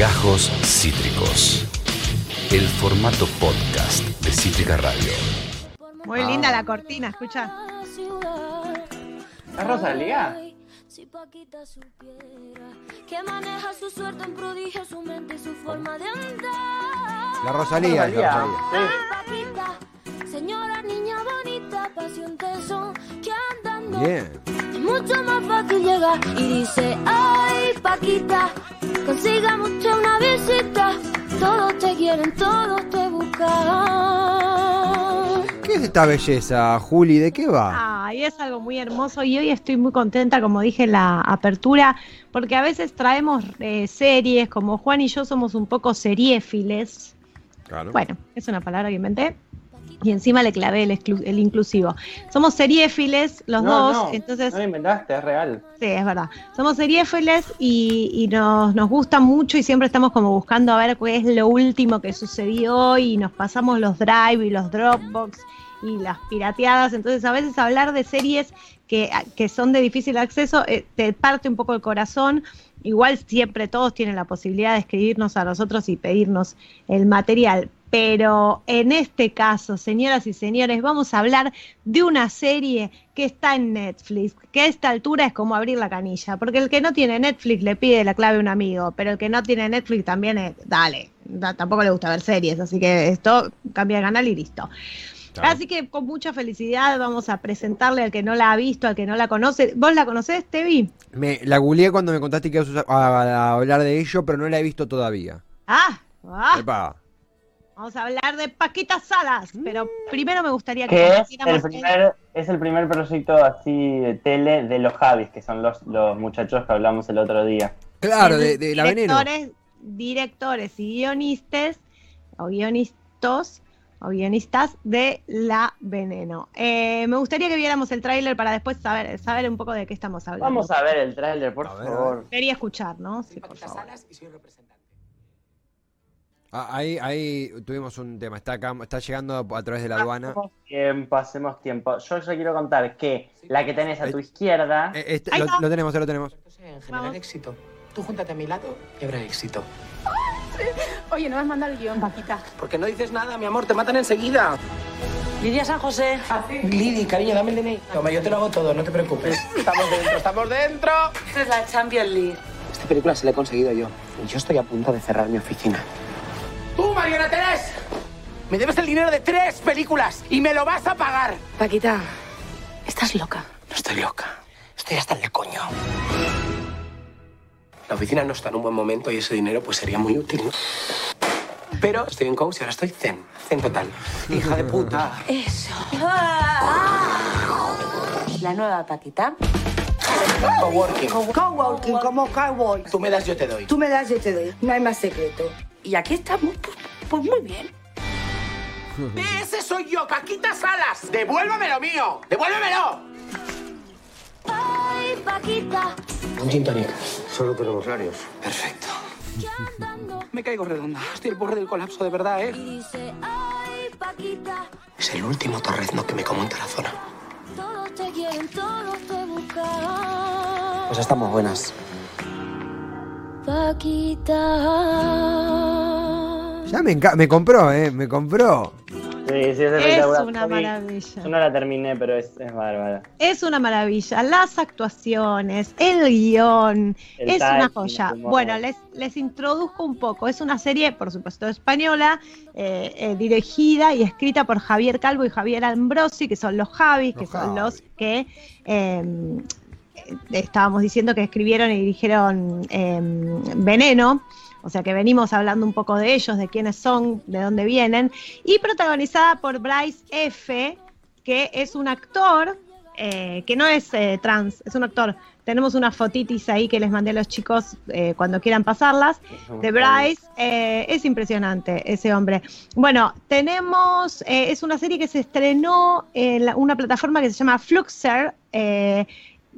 Gajos Cítricos. El formato podcast de Cítrica Radio. Muy linda la cortina, escucha. ¿Es Rosalía? Si Paquita supiera que maneja su suerte en prodigio, su mente y su forma de andar. La Rosalía. Rosalía. la Rosalía. Paquita, señora niña bonita, pasión tesón, que es mucho más fácil llegar. Y dice, ay, Paquita, consiga mucho una visita. Todos te quieren, todos te buscan. ¿Qué es esta belleza, Juli? ¿De qué va? Ay, es algo muy hermoso y hoy estoy muy contenta, como dije en la apertura, porque a veces traemos eh, series, como Juan y yo somos un poco seriéfiles. Claro. Bueno, es una palabra que inventé. Y encima le clavé el, el inclusivo. Somos seriéfiles los no, dos, no, entonces No lo inventaste, es real. Sí, es verdad. Somos seriéfiles y, y nos, nos gusta mucho y siempre estamos como buscando a ver qué es lo último que sucedió y nos pasamos los Drive y los Dropbox y las pirateadas. Entonces a veces hablar de series que, que son de difícil acceso eh, te parte un poco el corazón. Igual siempre todos tienen la posibilidad de escribirnos a nosotros y pedirnos el material. Pero en este caso, señoras y señores, vamos a hablar de una serie que está en Netflix, que a esta altura es como abrir la canilla, porque el que no tiene Netflix le pide la clave a un amigo, pero el que no tiene Netflix también es, dale, da- tampoco le gusta ver series, así que esto cambia de canal y listo. Así que con mucha felicidad vamos a presentarle al que no la ha visto, al que no la conoce. ¿Vos la conocés, Tevi? Me, la googleé cuando me contaste que ibas a, a- a hablar de ello, pero no la he visto todavía. Ah, ah, Epa. Vamos a hablar de Paquita Salas, pero primero me gustaría que Que es el primer, es el primer proyecto así de tele de los Javis, que son los, los muchachos que hablamos el otro día. Claro, de, de la veneno. directores, directores y guionistas o guionistas o guionistas de La Veneno. Eh, me gustaría que viéramos el tráiler para después saber, saber un poco de qué estamos hablando. Vamos a ver el tráiler, por A favor. Ver y escuchar, ¿no? Sí, por Paquita favor. Salas y soy representante. Ah, ahí, ahí tuvimos un tema. Está, acá, está llegando a través de la aduana. Hacemos tiempo, hacemos tiempo. Yo ya quiero contar que la que tenés a tu izquierda Eh, este- lo, lo tenemos, lo tenemos. En generar Vamos. éxito. Tú júntate a mi lado y habrá éxito. Oye, no me has mandado el guion, Paquita. Porque no dices nada, mi amor, te matan enseguida. Lidia San José. Lidi, cariño, dame el DNI. Toma, yo te lo hago todo, no te preocupes. Estamos dentro, estamos dentro. Esta es la Champions League. Esta película se la he conseguido yo. Y yo estoy a punto de cerrar mi oficina. ¡Tú, Mariana Terés! Me debes el dinero de tres películas y me lo vas a pagar. Paquita, estás loca. No estoy loca. Estoy hasta el coño. La oficina no está en un buen momento y ese dinero pues sería muy útil. Pero estoy en coach y ahora estoy zen. Zen total. Hija de puta. Eso. La nueva Paquita. Coworking. Coworking, como cowboy. Tú me das, yo te doy. Tú me das, yo te doy. No hay más secreto. Y aquí estamos, pues, pues muy bien. ¡Ese soy yo, Paquita Salas! ¡Devuélveme lo mío! ¡Devuélvemelo! Ay, Paquita, Un gin tonic. Solo tenemos varios. Perfecto. Me caigo redonda. Estoy al borde del colapso, de verdad, ¿eh? y dice, ay, Paquita, Es el último torrezno que me como en Tarazona. todos te quieren, todos te buscan. Pues estamos buenas. Paquita. Ya me, me compró, ¿eh? Me compró. Sí, sí, es espectacular. una maravilla. Yo no la terminé, pero es, es bárbara. Es una maravilla. Las actuaciones, el guion, El es una joya. Bueno, les, les introduzco un poco. Es una serie, por supuesto, española, eh, eh, dirigida y escrita por Javier Calvo y Javier Ambrosi, que son los Javis, que son los que eh, estábamos diciendo que escribieron y dirigieron eh, Veneno. O sea que venimos hablando un poco de ellos, de quiénes son, de dónde vienen. Y protagonizada por Bryce F., que es un actor eh, que no es eh, trans, es un actor. Tenemos unas fotitis ahí que les mandé a los chicos eh, cuando quieran pasarlas. De Bryce, es impresionante ese hombre. Bueno, tenemos, es una serie que se estrenó en la- una plataforma que se llama Fluxer,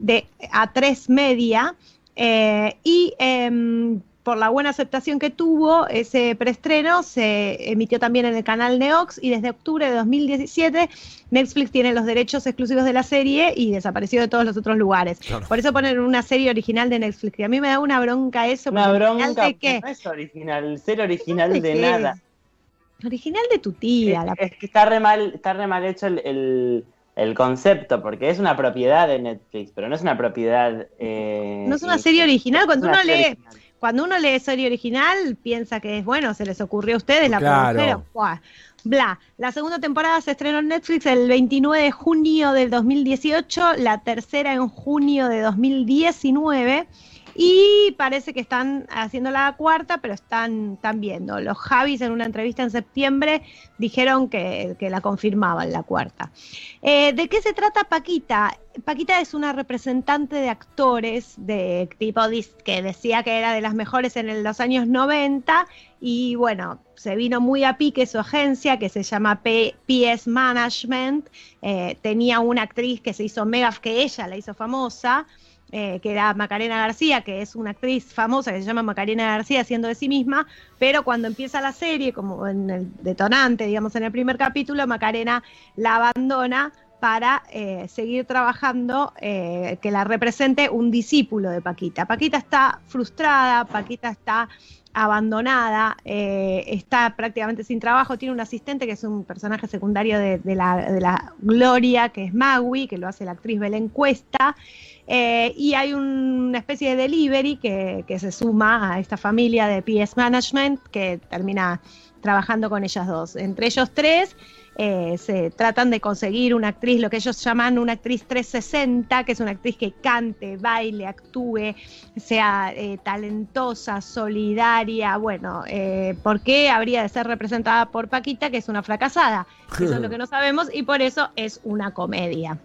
de A3 Media, eh, y em, por la buena aceptación que tuvo, ese preestreno se emitió también en el canal Neox y desde octubre de 2017 Netflix tiene los derechos exclusivos de la serie y desapareció de todos los otros lugares. Claro. Por eso ponen una serie original de Netflix. Y a mí me da una bronca eso. Una bronca, ¿De qué? no es original, ser original de nada. Original de tu tía. Es, la- es que está re mal, está re mal hecho el, el- el concepto, porque es una propiedad de Netflix, pero no es una propiedad. eh, No es una serie original. Cuando uno lee, original. cuando uno lee serie original, piensa que es bueno, se les ocurrió a ustedes, la Claro. produjeron. Buah. Bla. La segunda temporada se estrenó en Netflix el 29 de junio del 2018, la tercera en junio de 2019. Y parece que están haciendo la cuarta, pero están, viendo. Los Javis en una entrevista en septiembre dijeron que, que la confirmaban la cuarta. Eh, ¿De qué se trata Paquita? Paquita es una representante de actores de tipo que decía que era de las mejores en los años 90 y bueno, se vino muy a pique su agencia que se llama P- PS Management. Eh, tenía una actriz que se hizo mega, que ella la hizo famosa, eh, que era Macarena García, que es una actriz famosa que se llama Macarena García, haciendo de sí misma, pero cuando empieza la serie, como en el detonante, digamos, en el primer capítulo, Macarena la abandona para eh, seguir trabajando, eh, que la represente un discípulo de Paquita. Paquita está frustrada, Paquita está abandonada, está prácticamente sin trabajo, tiene un asistente que es un personaje secundario de, de la, de la Gloria, que es Magui, que lo hace la actriz Belén Cuesta, eh, y hay un- una especie de delivery que, que se suma a esta familia de PS Management que termina trabajando con ellas dos. Entre ellos tres eh, se tratan de conseguir una actriz, lo que ellos llaman una actriz 360, que es una actriz que cante, baile, actúe, sea eh, talentosa, solidaria. Bueno, ¿por qué habría de ser representada por Paquita, que es una fracasada? Eso es lo que no sabemos y por eso es una comedia.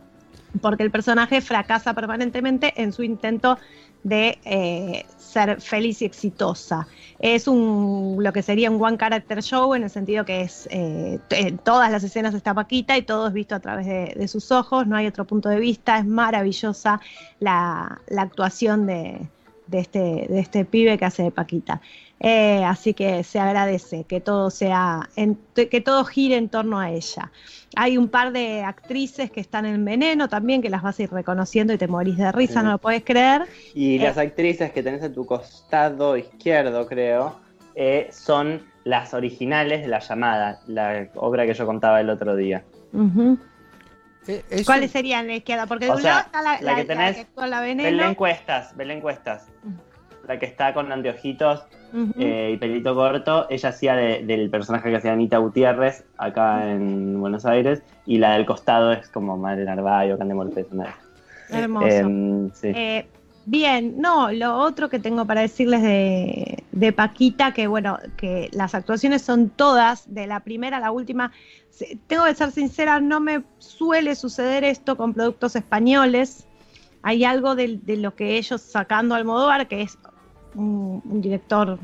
Porque el personaje fracasa permanentemente en su intento de eh, ser feliz y exitosa. Es un lo que sería un one character show en el sentido que es eh, en todas las escenas está Paquita y todo es visto a través de, sus ojos, no hay otro punto de vista, es maravillosa la actuación de, de este, de este pibe que hace de Paquita. Eh, así que se agradece que todo sea, en- que todo gire en torno a ella. Hay un par de actrices que están en veneno también, que las vas a ir reconociendo y te morís de risa, Sí. no lo puedes creer. Y Eh. las actrices que tenés a tu costado izquierdo, creo, eh, son las originales de La Llamada, la obra que yo contaba el otro día. Es ¿Cuáles serían la izquierda? Porque de O un sea, lado está la, la que la- tenés, la que en la Belén veneno. Cuestas, Belén Cuestas, la que está con anteojitos eh, y pelito corto, ella hacía de- del personaje que hacía Anita Gutiérrez acá en Buenos Aires, y la del costado es como Madre Narváez, Candemol Pérez, una de esas. Hermoso. Em, sí. Eh, bien, no, lo otro que tengo para decirles de, Paquita, que bueno, que las actuaciones son todas, de la primera a la última. Tengo que ser sincera, no me suele suceder esto con productos españoles. Hay algo de, lo que ellos sacando Almodóvar, que es un, director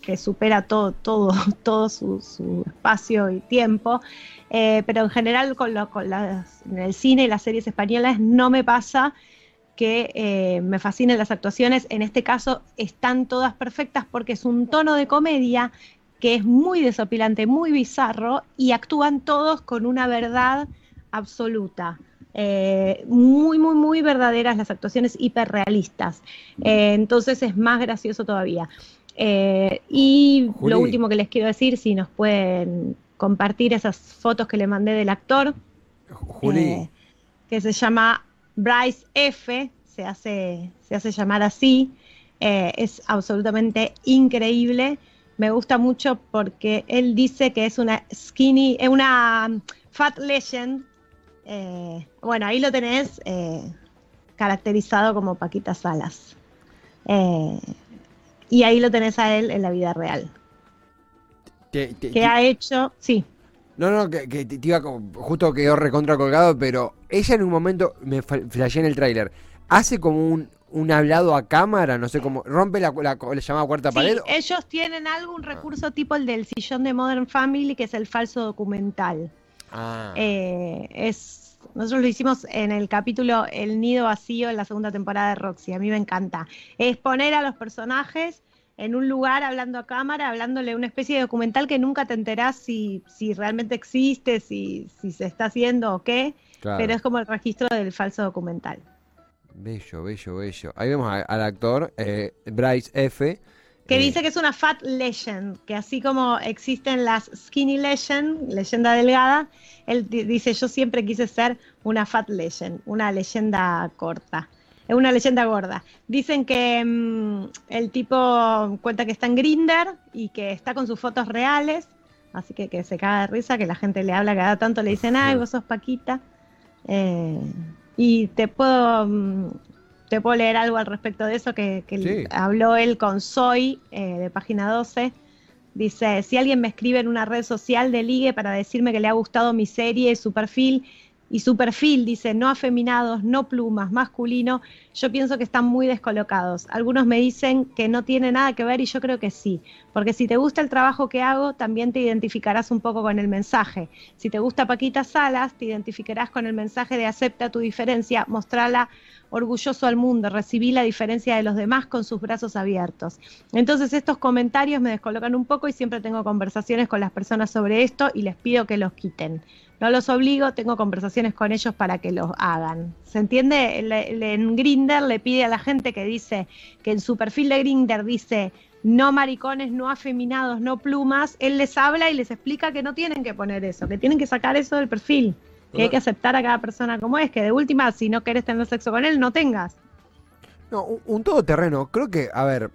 que supera todo, todo, todo su, espacio y tiempo. Eh, pero en general con, lo- con las, el cine y las series españolas no me pasa que eh, me fascinen las actuaciones. En este caso están todas perfectas porque es un tono de comedia que es muy desopilante, muy bizarro y actúan todos con una verdad absoluta. Eh, muy, muy, muy verdaderas las actuaciones hiperrealistas. Eh, entonces es más gracioso todavía. Eh, y Juli. lo último que les quiero decir, si nos pueden compartir esas fotos que le mandé del actor, Juli, que se llama Bryce F, se hace, se hace llamar así, eh, es absolutamente increíble. Me gusta mucho porque él dice que es una skinny, es una um, fat legend. Eh, bueno, ahí lo tenés eh, caracterizado como Paquita Salas. Eh, y ahí lo tenés a él en la vida real. te- te- Que te- ha hecho, sí, no, no, que, que te iba como- justo quedó recontra colgado, pero ella en un momento, me flashé en el tráiler, hace como un, un hablado a cámara, no sé cómo, rompe la, la, la llamada cuarta Sí, pared. ellos tienen algún recurso tipo el del sillón de Modern Family, que es el falso documental. Ah. Eh, es, nosotros lo hicimos en el capítulo El Nido Vacío en la segunda temporada de Roxy. A mí me encanta. Es poner a los personajes en un lugar hablando a cámara, hablándole una especie de documental que nunca te enterás si, si realmente existe, si, si se está haciendo o qué, Claro. pero es como el registro del falso documental. Bello, bello, bello. Ahí vemos a- al actor eh, Bryce F. Que eh, dice que es una fat legend, que así como existen las skinny legend, leyenda delgada, él di- dice yo siempre quise ser una fat legend, una leyenda corta, es una leyenda gorda. Dicen que mm, el tipo cuenta que está en Grinder y que está con sus fotos reales, así que que se caga de risa, que la gente le habla cada tanto le dicen, ay, vos sos Paquita. Eh, y te puedo, mm, te puedo leer algo al respecto de eso que, que Sí. habló él con Soy eh, de página 12. Dice, si alguien me escribe en una red social de ligue para decirme que le ha gustado mi serie, su perfil, y su perfil dice no afeminados, no plumas, masculino, yo pienso que están muy descolocados. Algunos me dicen que no tiene nada que ver y yo creo que sí, porque si te gusta el trabajo que hago, también te identificarás un poco con el mensaje. Si te gusta Paquita Salas, te identificarás con el mensaje de acepta tu diferencia, mostrala orgulloso al mundo, recibí la diferencia de los demás con sus brazos abiertos. Entonces estos comentarios me descolocan un poco y siempre tengo conversaciones con las personas sobre esto y les pido que los quiten. No los obligo, tengo conversaciones con ellos para que los hagan. ¿Se entiende? Le- le- en Grinder le pide a la gente que dice que en su perfil de Grinder dice no maricones, no afeminados, no plumas, él les habla y les explica que no tienen que poner eso, que tienen que sacar eso del perfil, que hay que aceptar a cada persona como es, que de última, si no querés tener sexo con él, no tengas. No, un, un todoterreno. Creo que, a ver,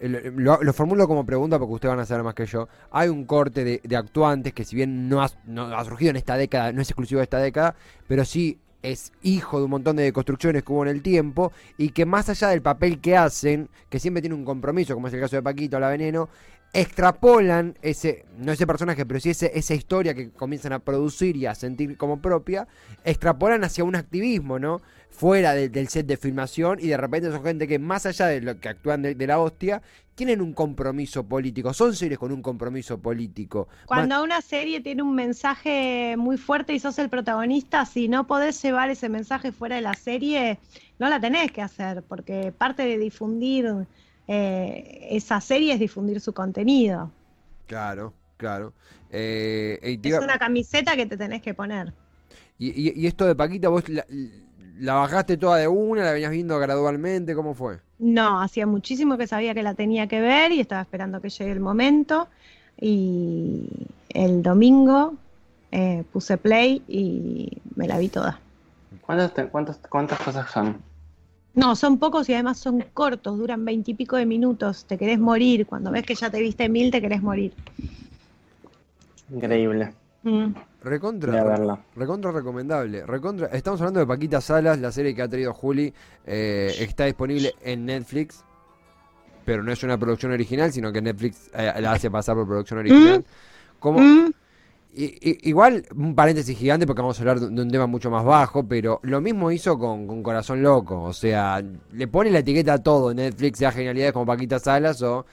lo, lo formulo como pregunta porque ustedes van a saber más que yo. Hay un corte de, de actuantes que si bien no ha, no ha surgido en esta década, no es exclusivo de esta década, pero sí es hijo de un montón de construcciones que hubo en el tiempo y que más allá del papel que hacen, que siempre tiene un compromiso, como es el caso de Paquito, la Veneno, extrapolan ese, no ese personaje, pero sí ese, esa historia que comienzan a producir y a sentir como propia, extrapolan hacia un activismo, ¿no? Fuera de- del set de filmación y de repente son gente que más allá de lo que actúan de, de la hostia, tienen un compromiso político, son seres con un compromiso político. Cuando una serie tiene un mensaje muy fuerte y sos el protagonista, si no podés llevar ese mensaje fuera de la serie, no la tenés que hacer, porque parte de difundir eh, esa serie es difundir su contenido. Claro, claro. Eh, y, te Es iba- una camiseta que te tenés que poner. y- y- y esto de Paquita, vos la, la bajaste toda de una, la venías viendo gradualmente, ¿cómo fue? No, hacía muchísimo que sabía que la tenía que ver y estaba esperando que llegue el momento. Y el domingo eh, puse play y me la vi toda. ¿Cuántas, te- cuántas, ¿Cuántas cosas son? No, son pocos y además son cortos, duran veintipico de minutos. Te querés morir. Cuando ves que ya te viste mil, te querés morir. Increíble. Mm. Recontra, recontra recomendable. Recontra, estamos hablando de Paquita Salas, la serie que ha traído Juli. eh, está disponible en Netflix. Pero no es una producción original, sino que Netflix eh, la hace pasar por producción original. Como, Mm. i- i- igual, un paréntesis gigante porque vamos a hablar de, de un tema mucho más bajo, pero lo mismo hizo con, con Corazón Loco. O sea, le pone la etiqueta a todo en Netflix, sea genialidades como Paquita Salas o,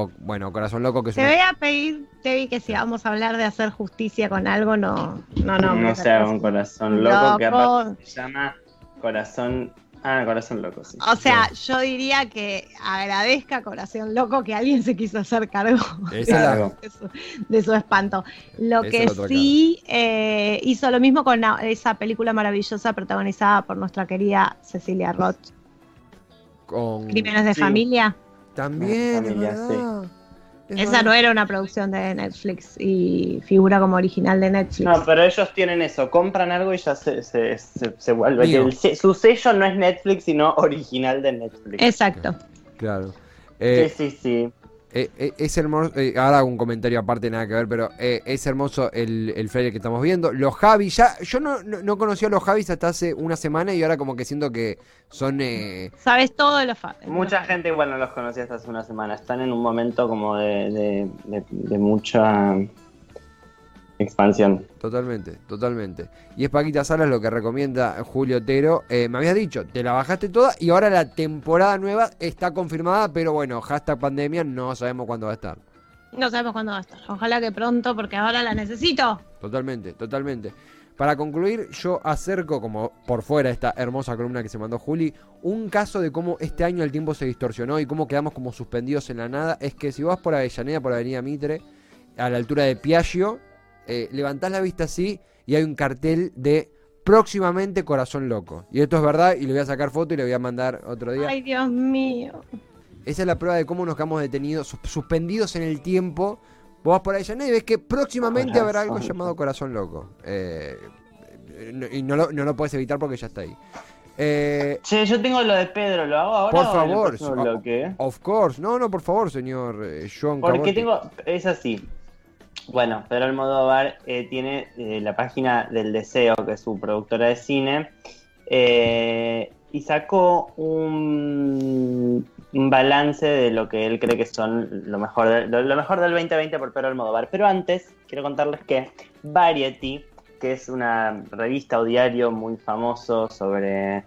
o, bueno, Corazón Loco, que es Te una- voy a pedir, Tevi, que si vamos a hablar de hacer justicia con algo, no, no, no. No, se haga un corazón loco, que aparte se llama Corazón. Ah, Corazón Loco, sí. O sea, yo diría que agradezca Corazón Loco que alguien se quiso hacer cargo de su, de su espanto. Lo que sí eh, hizo lo mismo con esa película maravillosa protagonizada por nuestra querida Cecilia Roth, con... Crímenes de Sí. Familia. También, es. Es Esa verdad. no era una producción de Netflix y figura como original de Netflix. No, pero ellos tienen eso, compran algo y ya se, se, se, se vuelve. El su sello no es Netflix, sino original de Netflix. Exacto. Claro. Eh, sí, sí, sí. Eh, eh, es hermoso, eh, ahora hago un comentario aparte, nada que ver, pero eh, es hermoso el, el flyer que estamos viendo. Los Javis, ya, yo no, no, no conocía a los Javis hasta hace una semana y ahora como que siento que son... eh, Sabes todo de los fa- Mucha gente igual no los conocía hasta hace una semana. Están en un momento como de, de, de- de mucha expansión. Totalmente, totalmente. Y es Paquita Salas lo que recomienda Julio Otero. Eh, me habías dicho, te la bajaste toda y ahora la temporada nueva está confirmada, pero bueno, hashtag pandemia, no sabemos cuándo va a estar. No sabemos cuándo va a estar. Ojalá que pronto, porque ahora la necesito. Totalmente, totalmente. Para concluir, yo acerco, como por fuera esta hermosa columna que se mandó Juli, un caso de cómo este año el tiempo se distorsionó y cómo quedamos como suspendidos en la nada. Es que si vas por Avellaneda, por Avenida Mitre, a la altura de Piaggio, eh, levantás la vista así y hay un cartel de próximamente Corazón Loco. Y esto es verdad y le voy a sacar foto y le voy a mandar otro día. Ay, Dios mío. Esa es la prueba de cómo nos quedamos detenidos, sus- suspendidos en el tiempo. Vos vas por Avellaneda y ves que próximamente habrá algo llamado Corazón Loco. Eh, no- y no lo, no lo puedes evitar porque ya está ahí. Eh, Che, yo tengo lo de Pedro, ¿lo hago ahora? Por o en el favor, of course. No, no, por favor, señor eh, John Porque tengo. Es así. Bueno, Pedro Almodóvar eh, tiene eh, la página del Deseo, que es su productora de cine, eh, y sacó un, un balance de lo que él cree que son lo mejor, de- lo, lo mejor del 2020 por Pedro Almodóvar. Pero antes, quiero contarles que Variety, que es una revista o diario muy famoso sobre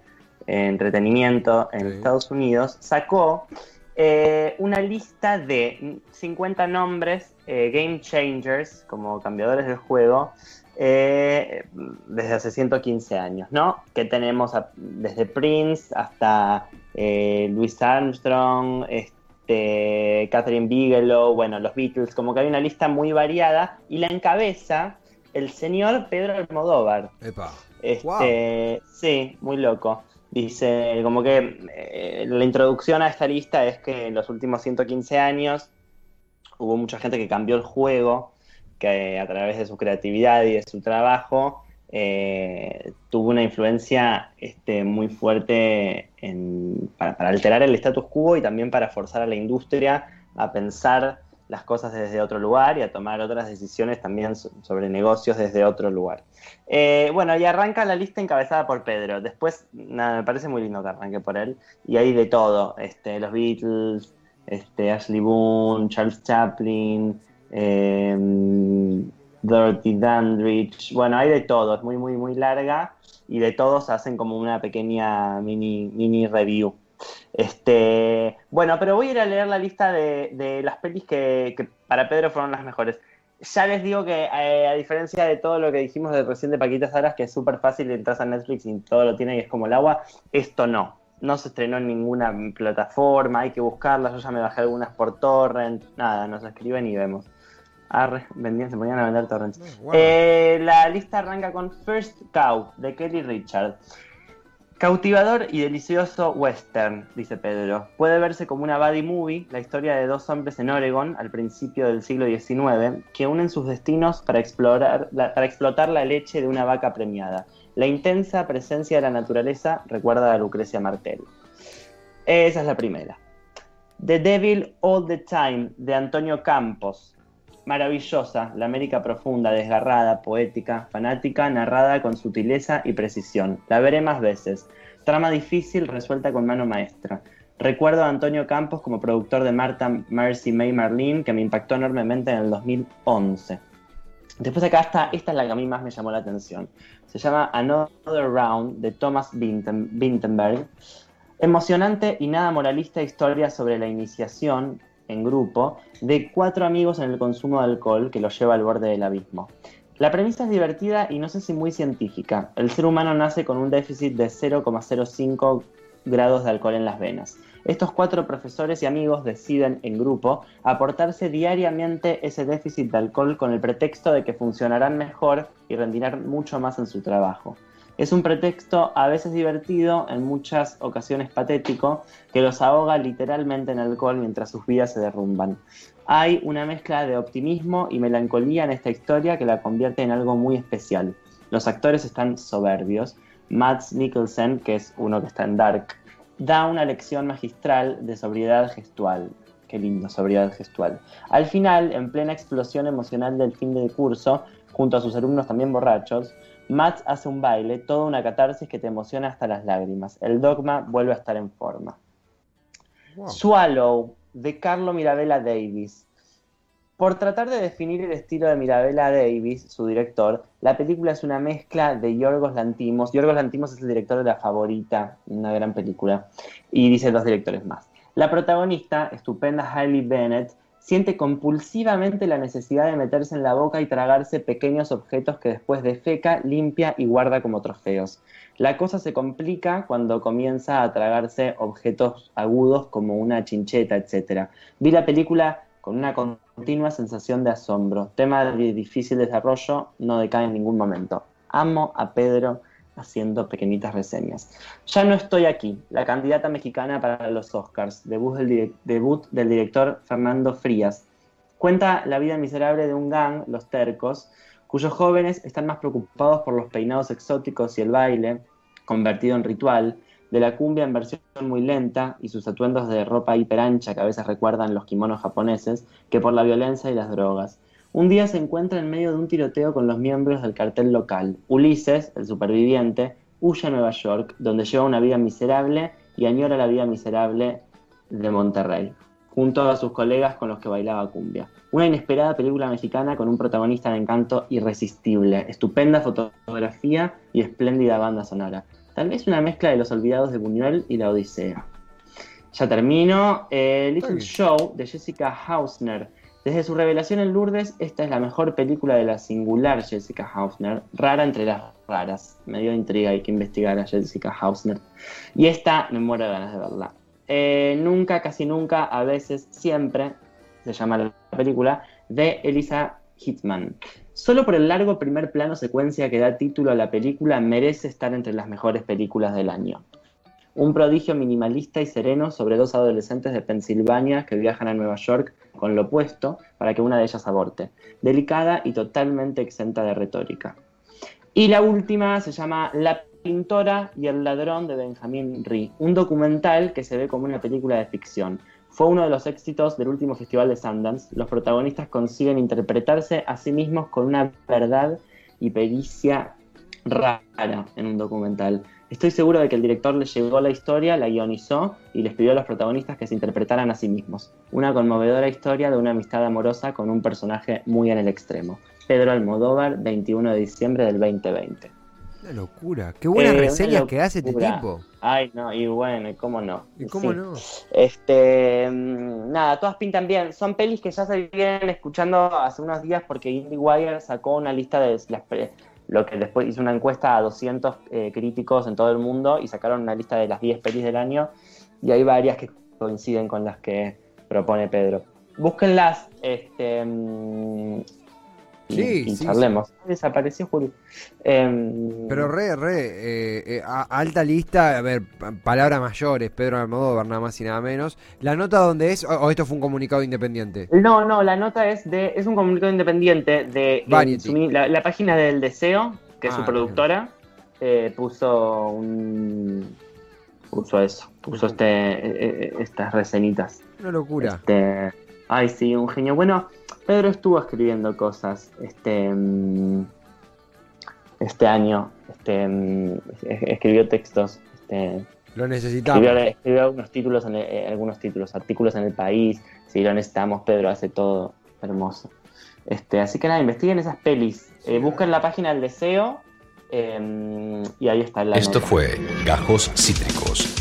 entretenimiento en Sí. Estados Unidos, sacó eh, una lista de 50 nombres eh, game changers, como cambiadores del juego, eh, desde hace 115 años, ¿no? Que tenemos a- desde Prince hasta eh, Louis Armstrong, este, Catherine Bigelow, bueno, los Beatles, como que hay una lista muy variada y la encabeza el señor Pedro Almodóvar. Epa. Este, Sí, muy loco. Dice, como que eh, la introducción a esta lista es que en los últimos 115 años hubo mucha gente que cambió el juego, que a través de su creatividad y de su trabajo eh, tuvo una influencia este, muy fuerte en- para, para alterar el status quo y también para forzar a la industria a pensar las cosas desde otro lugar y a tomar otras decisiones también so- sobre negocios desde otro lugar. Eh, bueno, y arranca la lista encabezada por Pedro. Después, nada, me parece muy lindo que arranque por él. Y hay de todo. Este, los Beatles, este, Ashley Boone, Charles Chaplin, eh, Dorothy Dandridge. Bueno, hay de todo. Es muy, muy, muy larga. Y de todos hacen como una pequeña mini, mini review. Este, bueno, pero voy a ir a leer la lista de, de las pelis que, que para Pedro fueron las mejores. Ya les digo que eh, a diferencia de todo lo que dijimos de recién de Paquita Salas, que es súper fácil, entras a Netflix y todo lo tiene y es como el agua, esto no. No se estrenó en ninguna plataforma, hay que buscarla, yo ya me bajé algunas por torrent, nada, nos escriben y vemos. Arre, vendían, se ponían a vender torrents. Wow. Eh, la lista arranca con First Cow, de Kelly Richard. Cautivador y delicioso western, dice Pedro. Puede verse como una buddy movie, la historia de dos hombres en Oregon al principio del siglo XIX que unen sus destinos para, explorar, para explotar la leche de una vaca premiada. La intensa presencia de la naturaleza recuerda a Lucrecia Martel. Esa es la primera. The Devil All the Time, de Antonio Campos. Maravillosa, la América profunda, desgarrada, poética, fanática, narrada con sutileza y precisión. La veré más veces. Trama difícil, resuelta con mano maestra. Recuerdo a Antonio Campos como productor de Marta Mercy May Marlene, que me impactó enormemente en el 2011. Después acá está, esta es la que a mí más me llamó la atención. Se llama Another Round, de Thomas Vinten- Vinterberg. Emocionante y nada moralista historia sobre la iniciación en grupo de cuatro amigos en el consumo de alcohol que los lleva al borde del abismo. La premisa es divertida y no sé si muy científica. El ser humano nace con un déficit de 0,05 grados de alcohol en las venas. Estos cuatro profesores y amigos deciden en grupo aportarse diariamente ese déficit de alcohol con el pretexto de que funcionarán mejor y rendirán mucho más en su trabajo. Es un pretexto a veces divertido, en muchas ocasiones patético, que los ahoga literalmente en alcohol mientras sus vidas se derrumban. Hay una mezcla de optimismo y melancolía en esta historia que la convierte en algo muy especial. Los actores están soberbios. Mads Mikkelsen, que es uno que está en Dark, da una lección magistral de sobriedad gestual. Qué lindo, sobriedad gestual. Al final, en plena explosión emocional del fin de curso, junto a sus alumnos también borrachos, Matt hace un baile, toda una catarsis que te emociona hasta las lágrimas. El dogma vuelve a estar en forma. Wow. Swallow, de Carlo Mirabella Davis. Por tratar de definir el estilo de Mirabella Davis, su director, la película es una mezcla de Yorgos Lantimos. Yorgos Lantimos es el director de La Favorita, una gran película, y dice dos directores más. La protagonista, estupenda Hailey Bennett, siente compulsivamente la necesidad de meterse en la boca y tragarse pequeños objetos que después defeca, limpia y guarda como trofeos. La cosa se complica cuando comienza a tragarse objetos agudos como una chincheta, etc. Vi la película con una continua sensación de asombro. Tema de difícil desarrollo no decae en ningún momento. Amo a Pedro haciendo pequeñitas reseñas. Ya no estoy aquí, la candidata mexicana para los Oscars, debut del, director Fernando Frías. Cuenta la vida miserable de un gang, los tercos, cuyos jóvenes están más preocupados por los peinados exóticos y el baile, convertido en ritual, de la cumbia en versión muy lenta y sus atuendos de ropa hiperancha que a veces recuerdan los kimonos japoneses, que por la violencia y las drogas. Un día se encuentra en medio de un tiroteo con los miembros del cartel local. Ulises, el superviviente, huye a Nueva York, donde lleva una vida miserable y añora la vida miserable de Monterrey, junto a sus colegas con los que bailaba cumbia. Una inesperada película mexicana con un protagonista de encanto irresistible, estupenda fotografía y espléndida banda sonora. Tal vez una mezcla de Los Olvidados de Buñuel y La Odisea. Ya termino. Eh, Little. Show de Jessica Hausner. Desde su revelación en Lourdes, esta es la mejor película de la singular Jessica Hausner, rara entre las raras. Me dio intriga, hay que investigar a Jessica Hausner. Y esta me muero de ganas de verla. Eh, nunca, casi nunca, a veces, siempre, se llama la película, de Elisa Hitman. Solo por el largo primer plano secuencia que da título a la película merece estar entre las mejores películas del año. Un prodigio minimalista y sereno sobre dos adolescentes de Pensilvania que viajan a Nueva York con lo opuesto para que una de ellas aborte. Delicada y totalmente exenta de retórica. Y la última se llama La pintora y el ladrón de Benjamin Ree, un documental que se ve como una película de ficción. Fue uno de los éxitos del último festival de Sundance. Los protagonistas consiguen interpretarse a sí mismos con una verdad y pericia rara en un documental. Estoy seguro de que el director les llegó la historia, la guionizó y les pidió a los protagonistas que se interpretaran a sí mismos. Una conmovedora historia de una amistad amorosa con un personaje muy en el extremo. Pedro Almodóvar, 21 de diciembre del 2020. Una locura. Qué buenas Eh, reseñas que hace este tipo. Ay, no, y bueno, y cómo no. ¿Y cómo Sí. no? Este, mm, nada, todas pintan bien. Son pelis que ya se vienen escuchando hace unos días porque IndieWire sacó una lista de las lo que después hizo una encuesta a 200 eh, críticos en todo el mundo y sacaron una lista de las 10 pelis del año y hay varias que coinciden con las que propone Pedro. Búsquenlas este, y, Sí, y sí, charlemos. Desapareció Juli. Em, Pero re, re, eh, eh, a- alta lista, a ver, pa- palabras mayores, Pedro Almodóvar, nada más y nada menos. ¿La nota dónde es o, o esto fue un comunicado independiente? No, no, la nota es de es un comunicado independiente de su- la, la página del Deseo, que es Ah, su bien. productora, eh, puso un puso eso, puso este eh, eh, estas reseñitas. Una locura. Este, ay, sí, un genio. Bueno, Pedro estuvo escribiendo cosas este mm, este año, este mm, es- escribió textos, este Lo necesitamos. Escribió, escribió algunos títulos, en el- eh, algunos títulos, artículos en el país. Si lo necesitamos, Pedro hace todo hermoso. Este, así que nada, investiguen esas pelis. Eh, busquen la página del deseo eh, y ahí está la Esto nota. fue Gajos Cítricos.